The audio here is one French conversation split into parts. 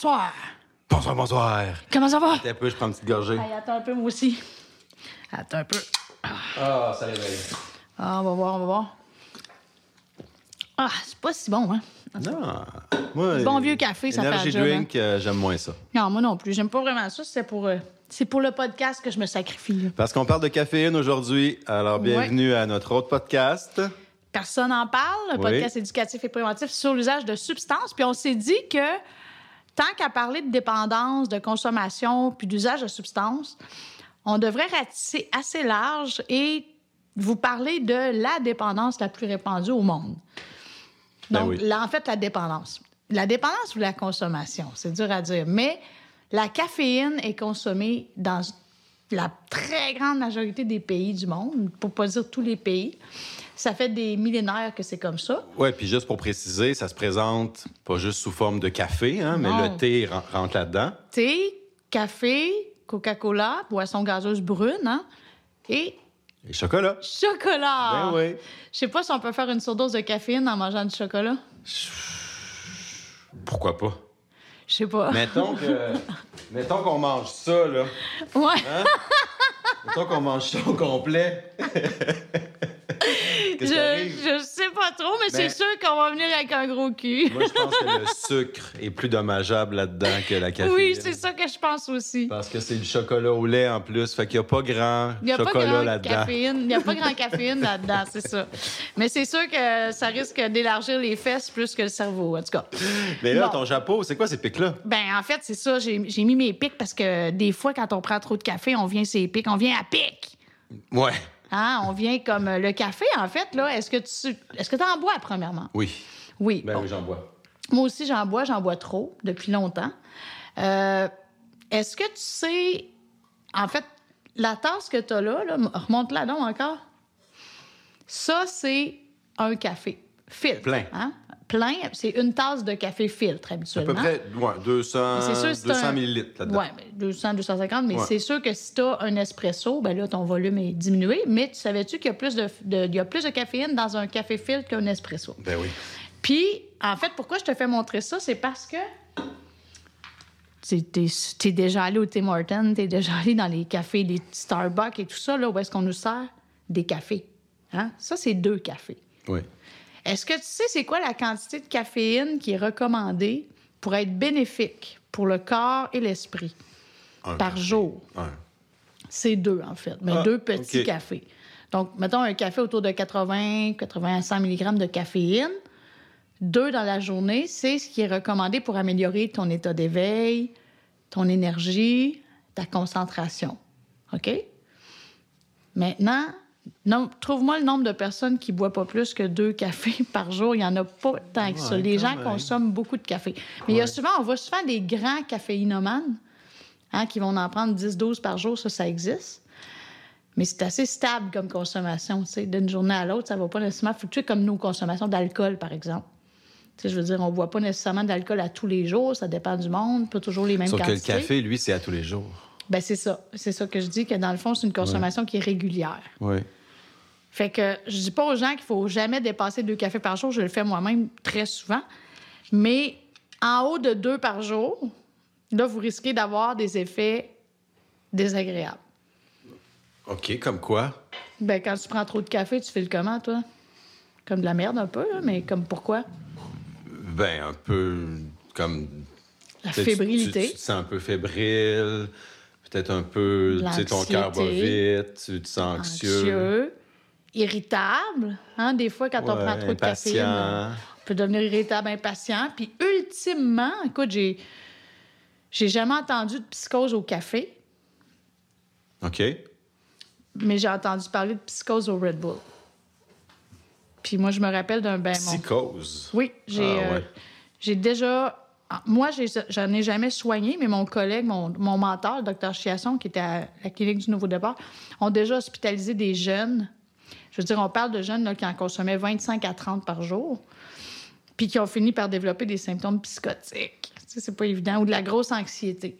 Bonsoir. Bonsoir, bonsoir. Comment ça va? Attends un peu, je prends une petite gorgée. Hey, attends un peu, moi aussi. Attends un peu. Ah, ça réveille. Ah, on va voir, on va voir. Ah, c'est pas si bon, hein? Non. Moi, Bon vieux café, ça fait job, hein. drink, euh, j'aime moins ça. Non, moi non plus. J'aime pas vraiment ça. C'est pour, euh, c'est pour le podcast que je me sacrifie. là. Parce qu'on parle de caféine aujourd'hui. Alors, bienvenue à notre autre podcast. Personne n'en parle, un Oui. podcast éducatif et préventif sur l'usage de substances. Puis on s'est dit que tant qu'à parler de dépendance, de consommation, puis d'usage de substances, on devrait ratisser assez large et vous parler de la dépendance la plus répandue au monde. Ben Donc, oui. là, en fait, la dépendance. La dépendance ou la consommation, c'est dur à dire. Mais la caféine est consommée dans la très grande majorité des pays du monde, pour pas dire tous les pays. Ça fait des millénaires que c'est comme ça. Ouais, puis juste pour préciser, ça se présente pas juste sous forme de café, hein, mais le thé ren- rentre là-dedans. Thé, café, Coca-Cola, boisson gazeuse brune, hein, et Et chocolat. chocolat. Ben oui. Je sais pas si on peut faire une surdose de caféine en mangeant du chocolat. Pourquoi pas? Je sais pas. Mettons que. mettons qu'on mange ça, là. Ouais. Mettons qu'on mange ça au complet. Qu'est-ce qui Je, arrive? je sais pas trop, mais Ben- c'est sûr qu'on va venir avec un gros cul. Moi, je pense que le sucre est plus dommageable là-dedans que la caféine. Oui, c'est ça que je pense aussi. Parce que c'est du chocolat au lait en plus. Fait qu'il n'y a pas grand a chocolat là-dedans. Il n'y a pas grand caféine là-dedans, c'est ça. Mais c'est sûr que ça risque d'élargir les fesses plus que le cerveau, en tout cas. Mais là, Bon. ton chapeau, c'est quoi ces pics-là? Ben, en fait, c'est ça. J'ai j'ai mis mes pics parce que des fois, quand on prend trop de café, on vient ses pics. On vient à pic. Ouais. Hein? On vient comme euh, le café, en fait, là. Est-ce que tu est-ce que en bois, premièrement? Oui. Oui. Ben Bon. oui, j'en bois. Moi aussi, j'en bois. J'en bois trop depuis longtemps. Euh, Est-ce que tu sais, en fait, la tasse que tu as là, là remonte-la donc encore? Ça, c'est un café filtre. Plein. Hein? Plein, c'est une tasse de café filtre À habituellement. peu près ouais, 200, C'est sûr, c'est 200 un- millilitres là-dedans. Oui, 200, 250, mais Ouais. c'est sûr que si tu as un espresso, ben là, ton volume est diminué. Mais tu savais-tu qu'il y a plus de, de- il y a plus de caféine dans un café filtre qu'un espresso? Ben oui. Puis, en fait, pourquoi je te fais montrer ça? C'est parce que tu es, déjà allé au Tim Hortons, tu es déjà allé dans les cafés, les Starbucks et tout ça, là, où est-ce qu'on nous sert des cafés. Hein? Ça, c'est deux cafés. Oui. Est-ce que tu sais c'est quoi la quantité de caféine qui est recommandée pour être bénéfique pour le corps et l'esprit Un par café. jour? Un. C'est deux, en fait. Mais Ah, deux petits cafés. Donc, mettons un café autour de 80, 80 100 mg de caféine. Deux dans la journée, c'est ce qui est recommandé pour améliorer ton état d'éveil, ton énergie, ta concentration. OK? Maintenant, trouve-moi le nombre de personnes qui boivent pas plus que deux cafés par jour. Il y en a pas tant que ça. Ouais, Les gens même. consomment beaucoup de café. Mais il y a souvent, on voit souvent des grands caféinomanes hein, qui vont en prendre 10-12 par jour. Ça, ça existe. Mais c'est assez stable comme consommation. D'une journée à l'autre, ça va pas nécessairement fluctuer comme nos consommations d'alcool, par exemple. Tu sais, je veux dire, on boit pas nécessairement d'alcool à tous les jours. Ça dépend du monde. Pas toujours les mêmes Sauf que le café, lui, c'est à tous les jours. Ben, c'est ça. C'est ça que je dis, que dans le fond, c'est une consommation qui est régulière. Oui. Fait que je dis pas aux gens qu'il faut jamais dépasser deux cafés par jour. Je le fais moi-même très souvent. Mais en haut de deux par jour, là, vous risquez d'avoir des effets désagréables. OK, comme quoi? Ben, quand tu prends trop de café, tu fais le comment, toi? Comme de la merde un peu, là, mais comme pourquoi? Ben, un peu comme... La tu- fébrilité. Tu, tu te sens un peu fébrile, peut-être un peu... Tu sais, ton cœur va vite, tu te sens anxieux. anxieux, irritable. Hein? Des fois, quand on prend trop de caféine, on peut devenir irritable, impatient. Puis ultimement, écoute, j'ai, j'ai jamais entendu de psychose au café, OK. mais j'ai entendu parler de psychose au Red Bull. Puis moi, je me rappelle d'un mon- Psychose? Oui, j'ai Ah, euh, j'ai déjà. Moi, j'ai- j'en ai jamais soigné, mais mon collègue, mon, mon mentor, le docteur Chiasson, qui était à la clinique du Nouveau Départ, ont déjà hospitalisé des jeunes. Je veux dire, on parle de jeunes là, qui en consommaient 25 à 30 par jour, puis qui ont fini par développer des symptômes psychotiques. Tu sais, c'est pas évident, ou de la grosse anxiété.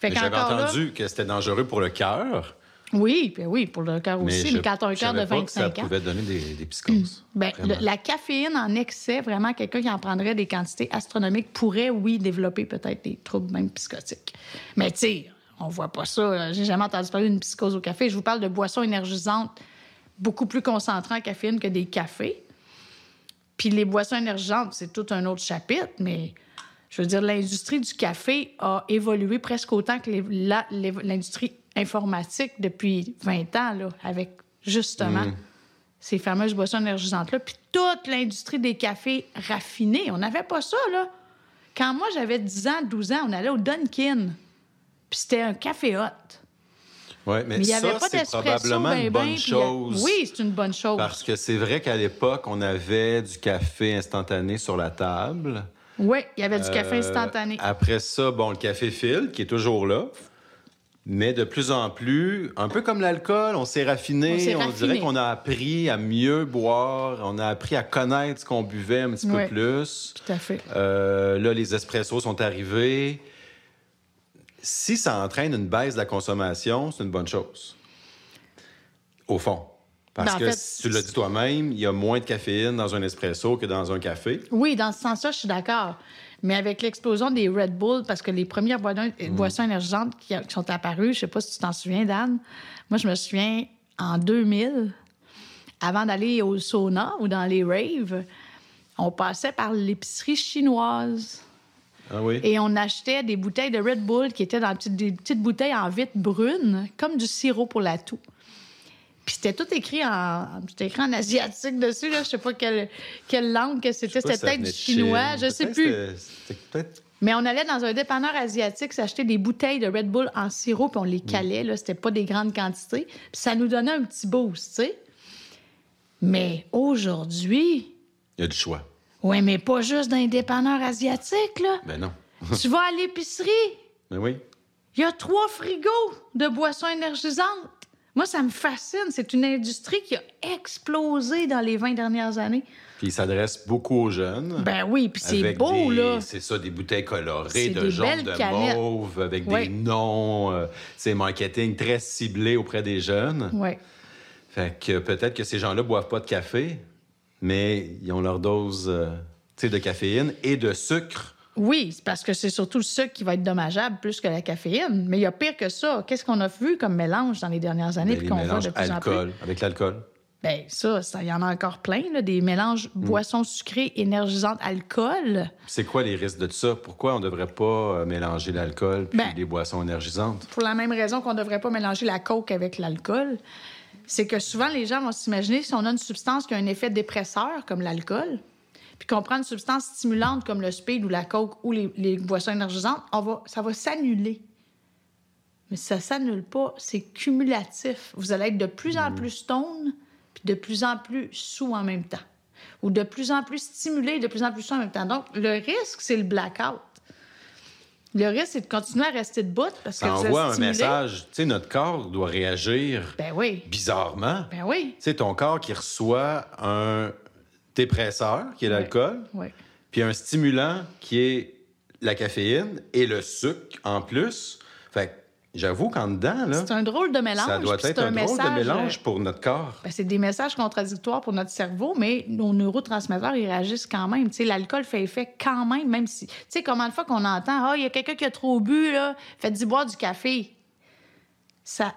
J'avais là- entendu que c'était dangereux pour le cœur. Oui, ben oui, pour le cœur aussi, mais, quand tu as un cœur de 25 ans. Ça pouvait donner des, des psychoses. Ben, la caféine en excès, vraiment, quelqu'un qui en prendrait des quantités astronomiques pourrait, oui, développer peut-être des troubles même psychotiques. Mais tu sais, on voit pas ça. J'ai jamais entendu parler d'une psychose au café. Je vous parle de boissons énergisantes beaucoup plus concentrées en caféine que des cafés. Puis les boissons énergisantes, c'est tout un autre chapitre, mais je veux dire, l'industrie du café a évolué presque autant que l'industrie informatique depuis 20 ans, là, avec justement mm. ces fameuses boissons énergisantes-là. Puis toute l'industrie des cafés raffinés, on n'avait pas ça, là. Quand moi, j'avais 10 ans, 12 ans, on allait au Dunkin', puis c'était un café hot. Oui, mais, ça, c'est probablement une bonne chose. Oui, c'est une bonne chose. Parce que c'est vrai qu'à l'époque, on avait du café instantané sur la table. Oui, il y avait du café euh, instantané. Après ça, bon, le café fil, qui est toujours là. Mais de plus en plus, un peu comme l'alcool, on s'est raffiné. On, dirait qu'on a appris à mieux boire. On a appris à connaître ce qu'on buvait un petit peu plus. Tout à fait. Euh, là, les espressos sont arrivés. Si ça entraîne une baisse de la consommation, c'est une bonne chose. Au fond. Parce ben, que tu l'as dit toi-même, il y a moins de caféine dans un espresso que dans un café. Oui, dans ce sens-là, je suis d'accord. Mais avec l'explosion des Red Bull, parce que les premières mm. boissons énergisantes qui, sont apparues, je sais pas si tu t'en souviens, Dan, moi, je me souviens en 2000, avant d'aller au sauna ou dans les raves, on passait par l'épicerie chinoise. Ah oui? Et on achetait des bouteilles de Red Bull qui étaient dans des petites bouteilles en vitre brune, comme du sirop pour la toux. Puis c'était tout écrit en, écrit en asiatique dessus. Là. Je sais pas quelle, quelle langue que c'était. C'était peut-être du chinois, je sais plus. Mais on allait dans un dépanneur asiatique s'acheter des bouteilles de Red Bull en sirop, puis on les mm. calait. Là, c'était pas des grandes quantités. Puis ça nous donnait un petit boost, tu sais. Mais aujourd'hui... Il y a du choix. Oui, mais pas juste dans les dépanneurs asiatiques, là. Ben non. tu vas à l'épicerie. Ben oui. Il y a trois frigos de boissons énergisantes. Moi, ça me fascine. C'est une industrie qui a explosé dans les 20 dernières années. Puis il s'adresse beaucoup aux jeunes. Ben oui, puis c'est beau, là. C'est ça, des bouteilles colorées de jaune, de mauve, avec des noms. c'est euh, marketing très ciblé auprès des jeunes. Oui. Fait que peut-être que ces gens-là boivent pas de café, mais ils ont leur dose euh, de caféine et de sucre oui, parce que c'est surtout le sucre qui va être dommageable plus que la caféine. Mais il y a pire que ça. Qu'est-ce qu'on a vu comme mélange dans les dernières années ben, qu'on voit de plus en plus? Avec l'alcool. Bien, ça, il y en a encore plein, des mélanges hmm. boissons sucrées, énergisantes, alcool. C'est quoi les risques de ça? Pourquoi on ne devrait pas euh, mélanger l'alcool puis ben, les boissons énergisantes? Pour la même raison qu'on ne devrait pas mélanger la coke avec l'alcool. C'est que souvent, les gens vont s'imaginer si on a une substance qui a un effet dépresseur, comme l'alcool, puis qu'on prend une substance stimulante comme le speed ou la coke ou les, boissons énergisantes, on va, ça va s'annuler. Mais ça s'annule pas, c'est cumulatif. Vous allez être de plus en mm. plus stone, puis de plus en plus sous en même temps. Ou de plus en plus stimulé, de plus en plus sous en même temps. Donc, le risque, c'est le blackout. Le risque, c'est de continuer à rester debout parce que ça envoie un message. Tu sais, notre corps doit réagir ben oui. bizarrement. Ben oui. Tu sais, ton corps qui reçoit un, dépresseur, qui est l'alcool, puis un stimulant, qui est la caféine, et le sucre en plus. Fait J'avoue qu'en dedans, là. C'est un drôle de mélange. Ça doit être un, drôle de mélange pour notre corps. Ben, c'est des messages contradictoires pour notre cerveau, mais nos neurotransmetteurs, ils réagissent quand même. L'alcool fait effet quand même, même si. Tu sais, combien de fois qu'on entend Ah, il y a quelqu'un qui a trop bu, là, faites-y boire du café.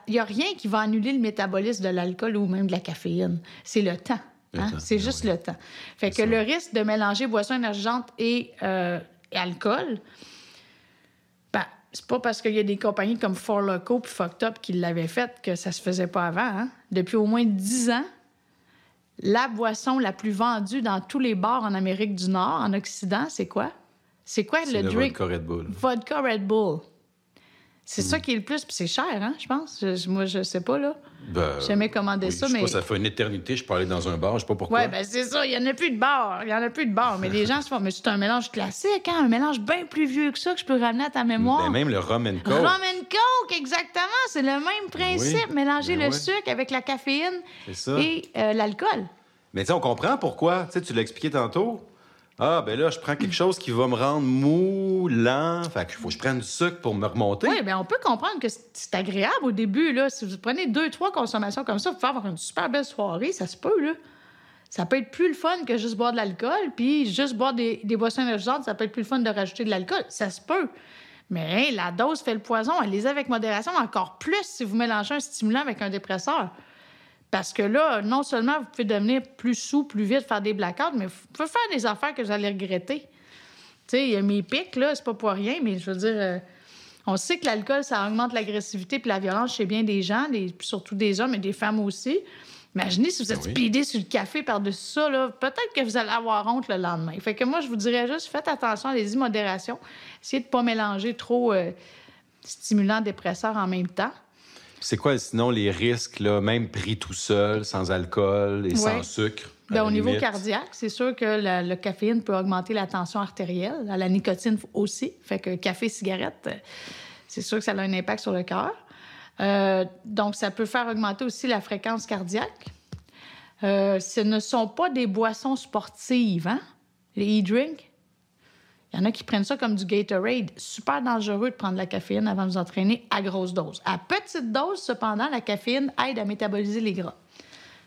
Il n'y a rien qui va annuler le métabolisme de l'alcool ou même de la caféine. C'est le temps. Hein? C'est ben juste le temps. Fait que le risque de mélanger boisson énergisante et, euh, alcool, ben, c'est pas parce qu'il y a des compagnies comme Four Loco et Fucked Up qui l'avaient fait que ça se faisait pas avant. Hein? Depuis au moins 10 ans, la boisson la plus vendue dans tous les bars en Amérique du Nord, en Occident, c'est quoi? C'est quoi le, le drink? Vodka Red Bull. Vodka Red Bull. C'est ça qui est le plus, puis c'est cher, hein, je pense. moi, je sais pas, là. Ben, J'ai jamais commandé ça, mais. Pas, ça fait une éternité, je peux aller dans un bar, je sais pas pourquoi. Oui, ben c'est ça, il y en a plus de bar. Il y en a plus de bar. Mais les gens se font, mais c'est un mélange classique, hein, un mélange bien plus vieux que ça que je peux ramener à ta mémoire. Ben, même le rum and coke. Rum and coke, exactement. C'est le même principe. Mélanger ben le sucre avec la caféine et euh, l'alcool. Mais tu sais, on comprend pourquoi. Tu sais, tu l'as expliqué tantôt. Ah, ben là, je prends quelque chose qui va me rendre mou, lent. Fait qu'il faut que je prenne du sucre pour me remonter. Oui, bien, on peut comprendre que c'est agréable au début. Là. Si vous prenez deux, trois consommations comme ça, vous pouvez avoir une super belle soirée. Ça se peut, là. Ça peut être plus le fun que juste boire de l'alcool. Puis juste boire des, boissons énergisantes, ça peut être plus le fun de rajouter de l'alcool. Ça se peut. Mais la dose fait le poison. Allez-y avec modération, encore plus si vous mélangez un stimulant avec un dépresseur. Parce que là, non seulement vous pouvez devenir plus sous, plus vite, faire des blackouts, mais vous pouvez faire des affaires que vous allez regretter. Tu sais, il y a mes pics, là, c'est pas pour rien, mais je veux dire, euh, on sait que l'alcool, ça augmente l'agressivité puis la violence chez bien des gens, surtout des hommes et des femmes aussi. Imaginez si vous êtes speedé sur le café par-dessus ça, là, peut-être que vous allez avoir honte le lendemain. Fait que moi, je vous dirais juste, faites attention, allez-y, modération. Essayez de ne pas mélanger trop euh, stimulants, dépresseurs en même temps. C'est quoi sinon les risques, là, même pris tout seul, sans alcool et sans sucre? Bien, au niveau cardiaque, c'est sûr que le caféine peut augmenter la tension artérielle, la nicotine aussi. Fait que café, cigarette, c'est sûr que ça a un impact sur le cœur. Euh, donc, ça peut faire augmenter aussi la fréquence cardiaque. Euh, ce ne sont pas des boissons sportives, hein? les e-drinks? Il y en a qui prennent ça comme du Gatorade. Super dangereux de prendre la caféine avant de vous entraîner à grosse dose. À petite dose, cependant, la caféine aide à métaboliser les gras.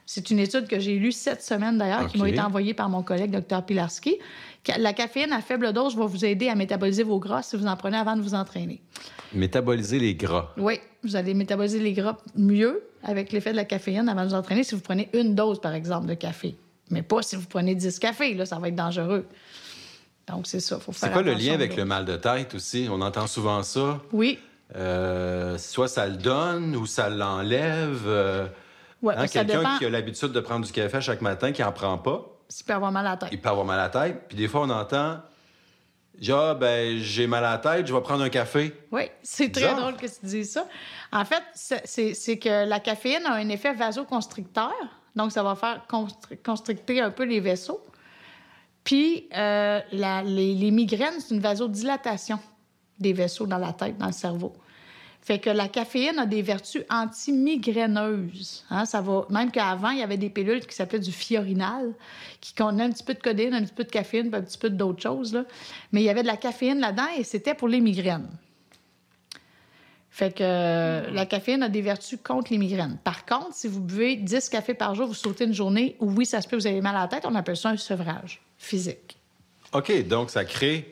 C'est une étude que j'ai lue cette semaine d'ailleurs, qui m'a été envoyée par mon collègue Dr. Pilarski. La caféine à faible dose va vous aider à métaboliser vos gras si vous en prenez avant de vous entraîner. Métaboliser les gras. Oui, vous allez métaboliser les gras mieux avec l'effet de la caféine avant de vous entraîner si vous prenez une dose, par exemple, de café. Mais pas si vous prenez 10 cafés, là, ça va être dangereux. Donc, c'est ça. C'est quoi le lien avec le mal de tête aussi? On entend souvent ça. Oui. Euh, soit ça le donne ou ça l'enlève. Euh, hein, quelqu'un qui a l'habitude de prendre du café chaque matin, qui n'en prend pas. Il peut avoir mal à la tête. Il peut avoir mal à la tête. Puis des fois, on entend ah, ben, j'ai mal à la tête, je vais prendre un café. Oui, c'est très drôle que tu dises ça. En fait, c'est que la caféine a un effet vasoconstricteur. Donc, ça va faire constricter un peu les vaisseaux. Puis, euh, les, migraines, c'est une vasodilatation des vaisseaux dans la tête, dans le cerveau. Fait que la caféine a des vertus anti-migraineuses. Hein. Ça va, même qu'avant, il y avait des pilules qui s'appelaient du fiorinal, qui contenaient un petit peu de codéine, un petit peu de caféine, un petit peu d'autres choses. Là. Mais il y avait de la caféine là-dedans et c'était pour les migraines. Fait que euh, la caféine a des vertus contre les migraines. Par contre, si vous buvez 10 cafés par jour, vous sautez une journée, oui, ça se peut, vous avez mal à la tête, on appelle ça un sevrage physique. OK, donc ça crée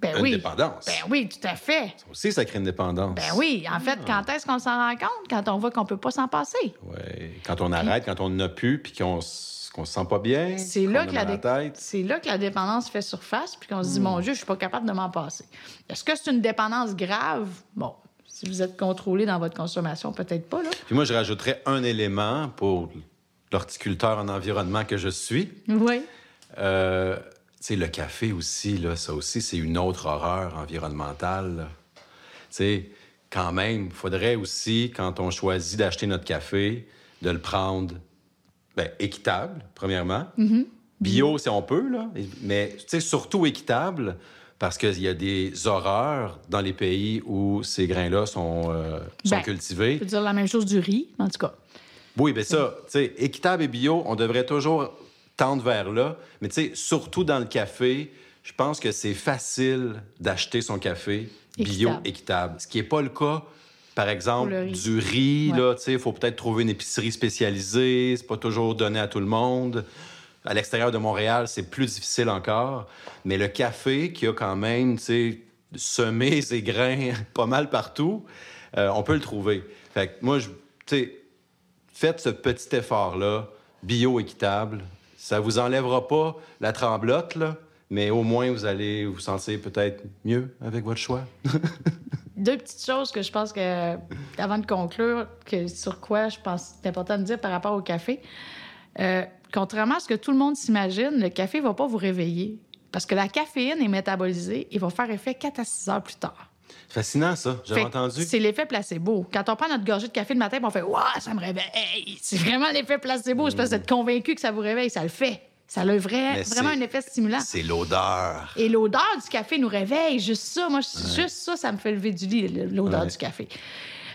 ben une oui. dépendance. Ben oui, tout à fait. Ça aussi, ça crée une dépendance. Ben oui. En fait, quand est-ce qu'on s'en rend compte? Quand on voit qu'on peut pas s'en passer. Oui. Quand on arrête, quand on n'a plus, puis qu'on ne se sent pas bien. C'est là, que la c'est là que la dépendance fait surface, puis qu'on se dit, hmm. mon Dieu, je suis pas capable de m'en passer. Est-ce que c'est une dépendance grave? Bon, si vous êtes contrôlé dans votre consommation, peut-être pas. Là. Puis moi, je rajouterais un élément pour l'horticulteur en environnement que je suis. Oui. Euh, sais, le café aussi, là, ça aussi, c'est une autre horreur environnementale. Tu sais, quand même, il faudrait aussi, quand on choisit d'acheter notre café, de le prendre ben, équitable, premièrement. Mm-hmm. Bio, si on peut, là. Mais, surtout équitable, parce qu'il y a des horreurs dans les pays où ces grains-là sont, euh, sont ben, cultivés. Je veux dire la même chose du riz, en tout cas. Oui, bien ça, équitable et bio, on devrait toujours tendre vers là. Mais tu sais, surtout dans le café, je pense que c'est facile d'acheter son café bio équitable. Ce qui n'est pas le cas, par exemple, du riz. Là, il faut peut-être trouver une épicerie spécialisée. C'est pas toujours donné à tout le monde. À l'extérieur de Montréal, c'est plus difficile encore. Mais le café, qui a quand même semé ses grains pas mal partout, euh, on peut le trouver. Fait que moi, je, faites ce petit effort-là, bio-équitable, ça vous enlèvera pas la tremblote, là, mais au moins vous allez vous sentir peut-être mieux avec votre choix. Deux petites choses que je pense que, avant de conclure, sur quoi je pense que c'est important de dire par rapport au café. Euh, contrairement à ce que tout le monde s'imagine, le café ne va pas vous réveiller. Parce que la caféine est métabolisée et va faire effet 4 à 6 heures plus tard. Fascinant, ça. J'avais entendu. C'est l'effet placebo. Quand on prend notre gorgée de café le matin, on fait Waouh, ça me réveille. C'est vraiment l'effet placebo. Je pense d'être convaincu que ça vous réveille. Ça le fait. Ça a vrai, vraiment un effet stimulant. C'est l'odeur. Et l'odeur du café nous réveille. Juste ça, moi, juste ça, ça me fait lever du lit, l'odeur du café.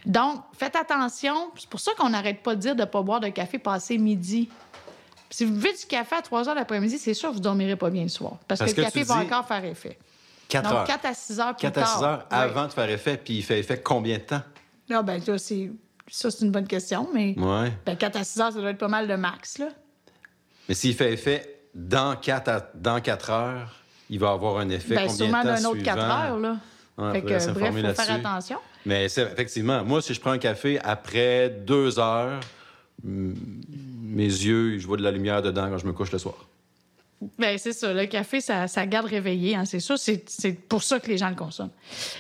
Donc, faites attention. C'est pour ça qu'on n'arrête pas de dire de ne pas boire de café passé midi. Si vous buvez du café à 3 heures l'après-midi, c'est sûr que vous ne dormirez pas bien le soir. Parce, Parce que que le café va dis encore faire effet. 4 Donc, heures. 4 à 6 heures plus 4 à 6 tard. heures Oui. avant de faire effet, puis il fait effet combien de temps? Ah, ben, ça, c'est, ça, c'est une bonne question, mais Ouais. ben, 4 à 6 heures, ça doit être pas mal de max, là. Mais s'il fait effet dans 4, à- dans 4 heures, il va avoir un effet Ben, combien sûrement de temps d'un autre 4 suivant? heures, là. Ouais, fait que, bref, il faut faire attention. Mais effectivement, moi, si je prends un café après 2 heures, mes yeux, je vois de la lumière dedans quand je me couche le soir. Ben, c'est ça. Le café, ça, ça garde réveillé, hein, c'est sûr. C'est, pour ça que les gens le consomment.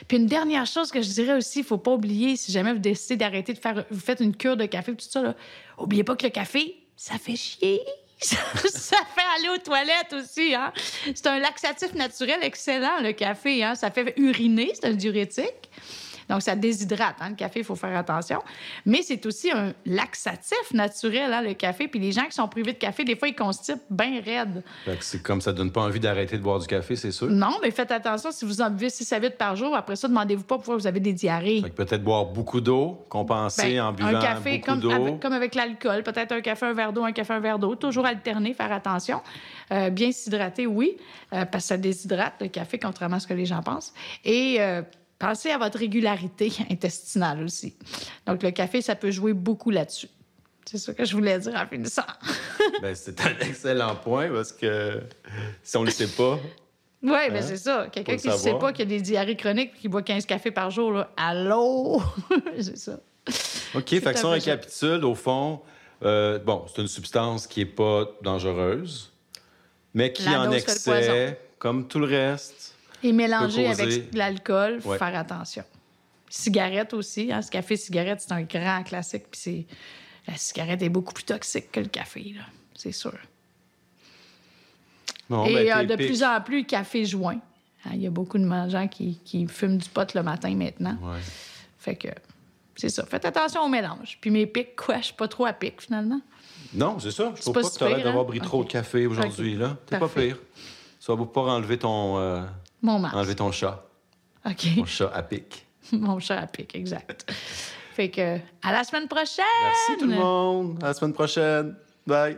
Puis une dernière chose que je dirais aussi, il faut pas oublier, si jamais vous décidez d'arrêter de faire... Vous faites une cure de café, tout ça, là, oubliez pas que le café, ça fait chier. Ça fait aller aux toilettes aussi. Hein? C'est un laxatif naturel excellent, le café. Hein? Ça fait uriner, c'est un diurétique. Donc, ça déshydrate. Hein? Le café, il faut faire attention. Mais c'est aussi un laxatif naturel, hein, le café. Puis les gens qui sont privés de café, des fois, ils constipent bien raide. C'est comme ça donne pas envie d'arrêter de boire du café, c'est sûr. Non, mais faites attention, si vous en buvez 6 à 8 par jour, après ça, demandez-vous pas pourquoi vous avez des diarrhées. Peut-être boire beaucoup d'eau, compenser Ben, en buvant un café beaucoup comme d'eau. avec, comme avec l'alcool, peut-être un café, un verre d'eau, un café, un verre d'eau. Toujours alterner, faire attention. Euh, bien s'hydrater, oui, euh, parce que ça déshydrate le café, contrairement à ce que les gens pensent. Et euh, pensez à votre régularité intestinale aussi. Donc, le café, ça peut jouer beaucoup là-dessus. C'est ça que je voulais dire en finissant. Ben, c'est un excellent point parce que si on ne le sait pas, Oui, bien Hein? c'est ça. Quelqu'un qui le ne sait pas qu'il y a des diarrhées chroniques et qui boit 15 cafés par jour, là, allô? c'est ça. OK, fait que si on récapitule, au fond, euh, bon, c'est une substance qui n'est pas dangereuse, mais qui La en excès, comme tout le reste. Et mélanger avec de l'alcool, faut Ouais. faire attention. Cigarette aussi, hein, ce café cigarette, c'est un grand classique. Puis c'est la cigarette est beaucoup plus toxique que le café, là, c'est sûr. Bon, Et ben, euh, de pique. plus en plus, café joint. Hein, Il y a beaucoup de gens qui, qui fument du pot le matin maintenant. Ouais. Fait que c'est ça. Faites attention au mélange. Puis mes pics, quoi, je suis pas trop à pic finalement. Non, c'est ça. Je trouve pas pas, que tu as l'air pire, d'avoir hein? pris trop de café aujourd'hui. là. T'es pas pire. Ça va pas enlever ton, euh, Mon masque. enlever ton chat. OK. Ton chat à pic. Mon chat à pic, exact. fait que à la semaine prochaine! Merci tout le monde. À la semaine prochaine. Bye.